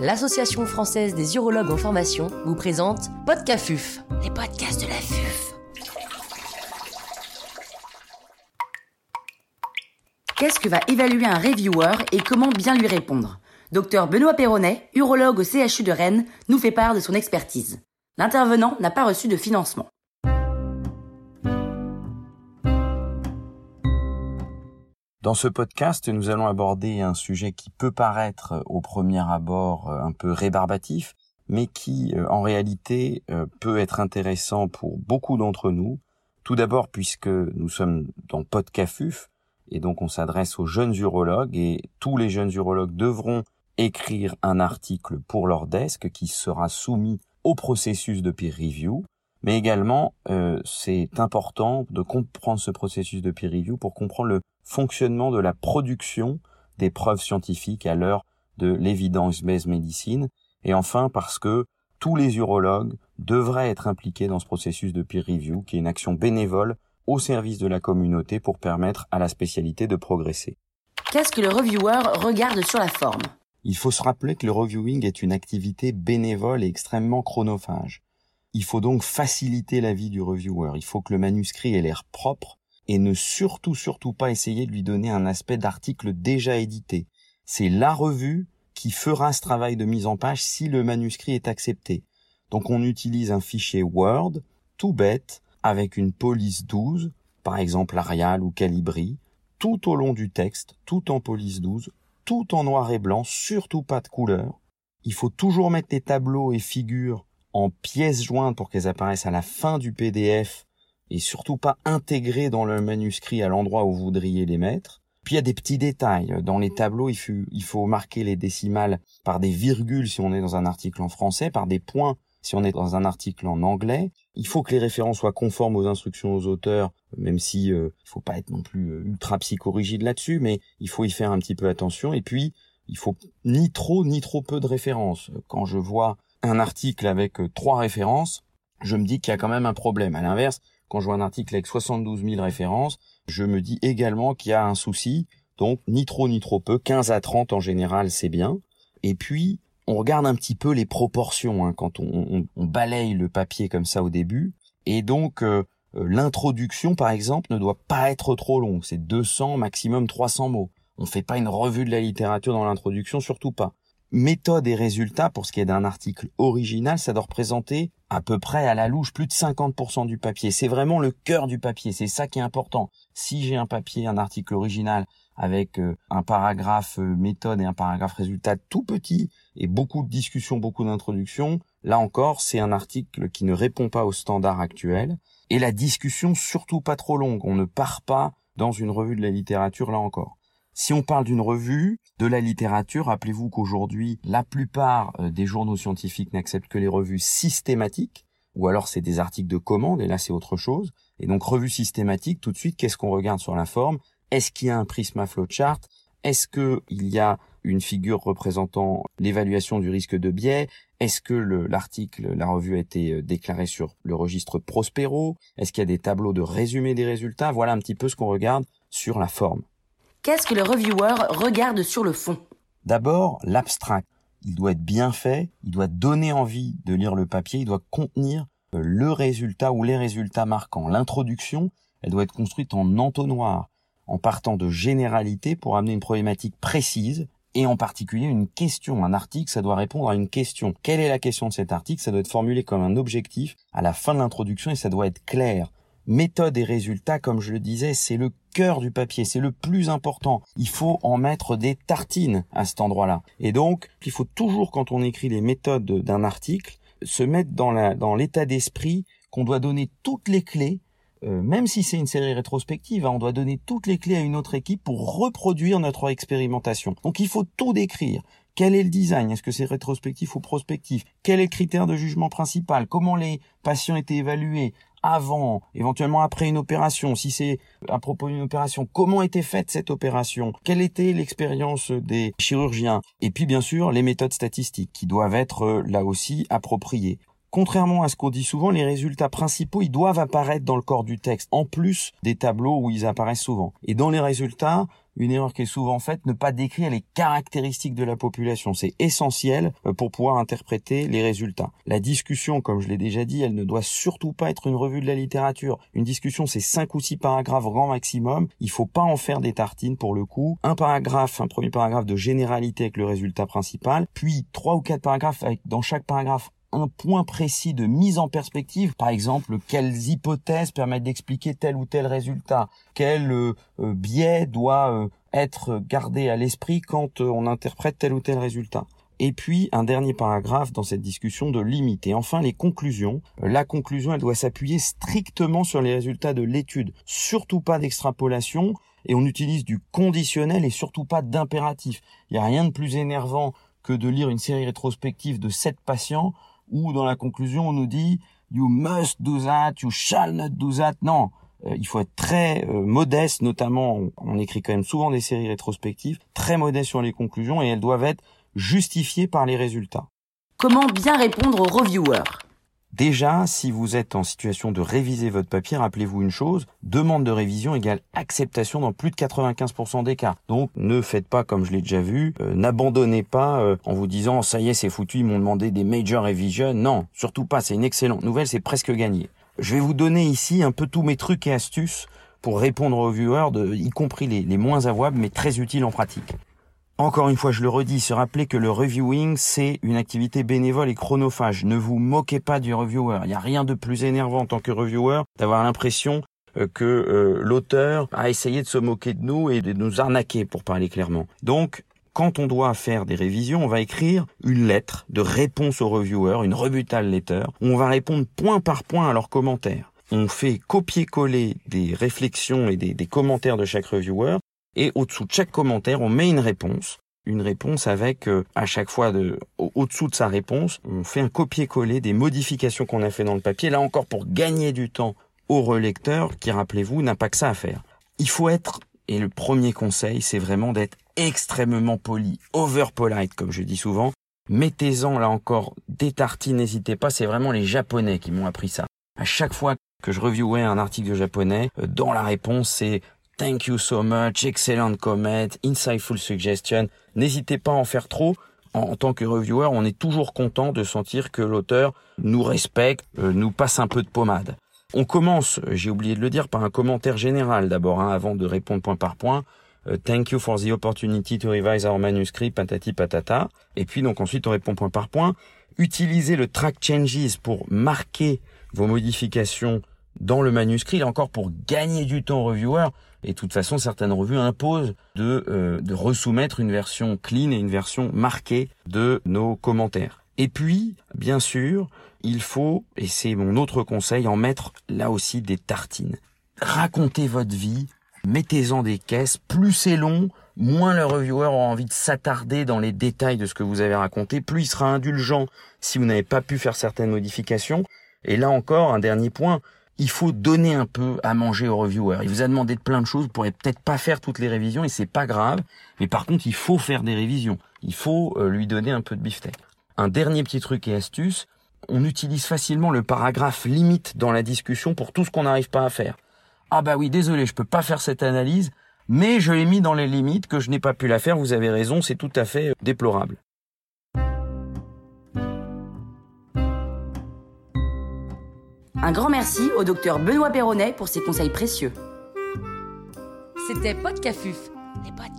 l'Association française des urologues en formation vous présente Podcafuf, les podcasts de la FUF. Qu'est-ce que va évaluer un reviewer et comment bien lui répondre? Docteur Benoît Perronnet, urologue au CHU de Rennes, nous fait part de son expertise. L'intervenant n'a pas reçu de financement. Dans ce podcast, nous allons aborder un sujet qui peut paraître euh, au premier abord euh, un peu rébarbatif, mais qui euh, en réalité peut être intéressant pour beaucoup d'entre nous. Tout d'abord puisque nous sommes dans Podcafuf, et donc on s'adresse aux jeunes urologues, et tous les jeunes urologues devront écrire un article pour leur desk qui sera soumis au processus de peer review. Mais également, c'est important de comprendre ce processus de peer review pour comprendre le fonctionnement de la production des preuves scientifiques à l'heure de l'évidence-based médecine, et enfin parce que tous les urologues devraient être impliqués dans ce processus de peer review, qui est une action bénévole au service de la communauté pour permettre à la spécialité de progresser. Qu'est-ce que le reviewer regarde sur la forme? Il faut se rappeler que le reviewing est une activité bénévole et extrêmement chronophage. Il faut donc faciliter la vie du reviewer. Il faut que le manuscrit ait l'air propre et ne surtout surtout pas essayer de lui donner un aspect d'article déjà édité. C'est la revue qui fera ce travail de mise en page si le manuscrit est accepté. Donc on utilise un fichier Word, tout bête, avec une police 12, par exemple Arial ou Calibri, tout au long du texte, tout en police 12, tout en noir et blanc, surtout pas de couleur. Il faut toujours mettre les tableaux et figures en pièces jointes pour qu'elles apparaissent à la fin du PDF et surtout pas intégrés dans le manuscrit à l'endroit où vous voudriez les mettre. Puis il y a des petits détails. Dans les tableaux, il faut, il faut marquer les décimales par des virgules si on est dans un article en français, par des points si on est dans un article en anglais. Il faut que les références soient conformes aux instructions aux auteurs, même si euh, il faut pas être non plus euh, ultra psychorigide là-dessus, mais il faut y faire un petit peu attention. Et puis, il faut ni trop ni trop peu de références. Quand je vois un article avec euh, trois références, je me dis qu'il y a quand même un problème. À l'inverse, quand je vois un article avec 72 000 références, je me dis également qu'il y a un souci. Donc, ni trop ni trop peu, 15 à 30 en général, c'est bien. Et puis, on regarde un petit peu les proportions hein, quand on, balaye le papier comme ça au début. Et donc, euh, euh, l'introduction, par exemple, ne doit pas être trop longue. C'est 200, maximum 300 mots. On fait pas une revue de la littérature dans l'introduction, surtout pas méthode et résultat, pour ce qui est d'un article original, ça doit représenter à peu près à la louche plus de 50% du papier. C'est vraiment le cœur du papier, c'est ça qui est important. Si j'ai un papier, un article original avec euh, un paragraphe euh, méthode et un paragraphe résultat tout petit et beaucoup de discussions, beaucoup d'introductions, là encore, c'est un article qui ne répond pas aux standards actuels. Et la discussion surtout pas trop longue. On ne part pas dans une revue de la littérature là encore. Si on parle d'une revue, de la littérature, rappelez-vous qu'aujourd'hui, la plupart euh, des journaux scientifiques n'acceptent que les revues systématiques, ou alors c'est des articles de commande, et là c'est autre chose. Et donc revue systématique, tout de suite, qu'est-ce qu'on regarde sur la forme? Est-ce qu'il y a un prisma flowchart? Est-ce qu'il y a une figure représentant l'évaluation du risque de biais? Est-ce que l'article, la revue a été euh, déclarée sur le registre Prospero? Est-ce qu'il y a des tableaux de résumé des résultats? Voilà un petit peu ce qu'on regarde sur la forme. Qu'est-ce que le reviewer regarde sur le fond? D'abord, l'abstract. Il doit être bien fait, il doit donner envie de lire le papier, il doit contenir euh, le résultat ou les résultats marquants. L'introduction, elle doit être construite en entonnoir, en partant de généralité pour amener une problématique précise et en particulier une question. Un article, ça doit répondre à une question. Quelle est la question de cet article? Ça doit être formulé comme un objectif à la fin de l'introduction et ça doit être clair méthode et résultat, comme je le disais, c'est le cœur du papier, c'est le plus important. Il faut en mettre des tartines à cet endroit-là. Et donc, il faut toujours, quand on écrit les méthodes d'un article, se mettre dans la, dans l'état d'esprit qu'on doit donner toutes les clés, euh, même si c'est une série rétrospective, hein, on doit donner toutes les clés à une autre équipe pour reproduire notre expérimentation. Donc il faut tout décrire. Quel est le design? Est-ce que c'est rétrospectif ou prospectif? Quel est le critère de jugement principal? Comment les patients étaient évalués? Avant, éventuellement après une opération, si c'est à propos d'une opération, comment était faite cette opération, quelle était l'expérience des chirurgiens, et puis bien sûr les méthodes statistiques qui doivent être euh, là aussi appropriées. Contrairement à ce qu'on dit souvent, les résultats principaux, ils doivent apparaître dans le corps du texte, en plus des tableaux où ils apparaissent souvent. Et dans les résultats, une erreur qui est souvent faite, ne pas décrire les caractéristiques de la population. C'est essentiel euh, pour pouvoir interpréter les résultats. La discussion, comme je l'ai déjà dit, elle ne doit surtout pas être une revue de la littérature. Une discussion, c'est cinq ou six paragraphes grand maximum. Il faut pas en faire des tartines pour le coup. Un paragraphe, un premier paragraphe de généralité avec le résultat principal, puis trois ou quatre paragraphes avec dans chaque paragraphe un point précis de mise en perspective, par exemple, quelles hypothèses permettent d'expliquer tel ou tel résultat, quel euh, euh, biais doit euh, être gardé à l'esprit quand on interprète tel ou tel résultat? Et puis un dernier paragraphe dans cette discussion de limite. Enfin les conclusions. La conclusion, elle doit s'appuyer strictement sur les résultats de l'étude, surtout pas d'extrapolation. Et on utilise du conditionnel et surtout pas d'impératif. Il n'y a rien de plus énervant que de lire une série rétrospective de sept patients où dans la conclusion on nous dit you must do that, you shall not do that. Non, euh, il faut être très euh, modeste, notamment on, écrit quand même souvent des séries rétrospectives, très modeste sur les conclusions et elles doivent être justifiées par les résultats. Comment bien répondre aux reviewers? Déjà, si vous êtes en situation de réviser votre papier, rappelez-vous une chose, demande de révision égale acceptation dans plus de 95% des cas. Donc ne faites pas comme je l'ai déjà vu, euh, n'abandonnez pas euh, en vous disant ça y est c'est foutu, ils m'ont demandé des major revisions. Non, surtout pas, c'est une excellente nouvelle, c'est presque gagné. Je vais vous donner ici un peu tous mes trucs et astuces pour répondre aux viewers, y compris les, les moins avouables mais très utiles en pratique. Encore une fois, je le redis, se rappeler que le reviewing, c'est une activité bénévole et chronophage. Ne vous moquez pas du reviewer. Il n'y a rien de plus énervant en tant que reviewer d'avoir l'impression euh, que euh, l'auteur a essayé de se moquer de nous et de nous arnaquer, pour parler clairement. Donc, quand on doit faire des révisions, on va écrire une lettre de réponse aux reviewers, une rebutal letter, où on va répondre point par point à leurs commentaires. On fait copier-coller des réflexions et des commentaires de chaque reviewer et au-dessous de chaque commentaire, on met une réponse. Une réponse avec, euh, à chaque fois, de, au-dessous de sa réponse, on fait un copier-coller des modifications qu'on a fait dans le papier. Là encore, pour gagner du temps au relecteur, qui, rappelez-vous, n'a pas que ça à faire. Il faut être, et le premier conseil, c'est vraiment d'être extrêmement poli, over polite, comme je dis souvent. Mettez-en, là encore, des tartines, n'hésitez pas, c'est vraiment les japonais qui m'ont appris ça. À chaque fois que je reviewais un article de japonais, euh, dans la réponse, c'est Thank you so much, excellent comment, insightful suggestion. N'hésitez pas à en faire trop. En, tant que reviewer, on est toujours content de sentir que l'auteur nous respecte, euh, nous passe un peu de pommade. On commence, j'ai oublié de le dire, par un commentaire général d'abord, hein, avant de répondre point par point. Euh, thank you for the opportunity to revise our manuscript, patati patata. Et puis donc ensuite on répond point par point. Utilisez le track changes pour marquer vos modifications dans le manuscrit, là encore pour gagner du temps reviewer. Et de toute façon, certaines revues imposent de, euh, de resoumettre une version clean et une version marquée de nos commentaires. Et puis, bien sûr, il faut, et c'est mon autre conseil, en mettre là aussi des tartines. Racontez votre vie, mettez-en des caisses, plus c'est long, moins le reviewer aura envie de s'attarder dans les détails de ce que vous avez raconté, plus il sera indulgent si vous n'avez pas pu faire certaines modifications. Et là encore, un dernier point, il faut donner un peu à manger au reviewer. Il vous a demandé de plein de choses, vous pourrez peut-être pas faire toutes les révisions et c'est pas grave, mais par contre, il faut faire des révisions. Il faut euh, lui donner un peu de beefsteak. Un dernier petit truc et astuce, on utilise facilement le paragraphe limite dans la discussion pour tout ce qu'on n'arrive pas à faire. Ah bah oui, désolé, je peux pas faire cette analyse, mais je l'ai mis dans les limites que je n'ai pas pu la faire, vous avez raison, c'est tout à fait euh, déplorable. Un grand merci au docteur Benoît Perronnet pour ses conseils précieux. C'était Podcafuf, les podcasts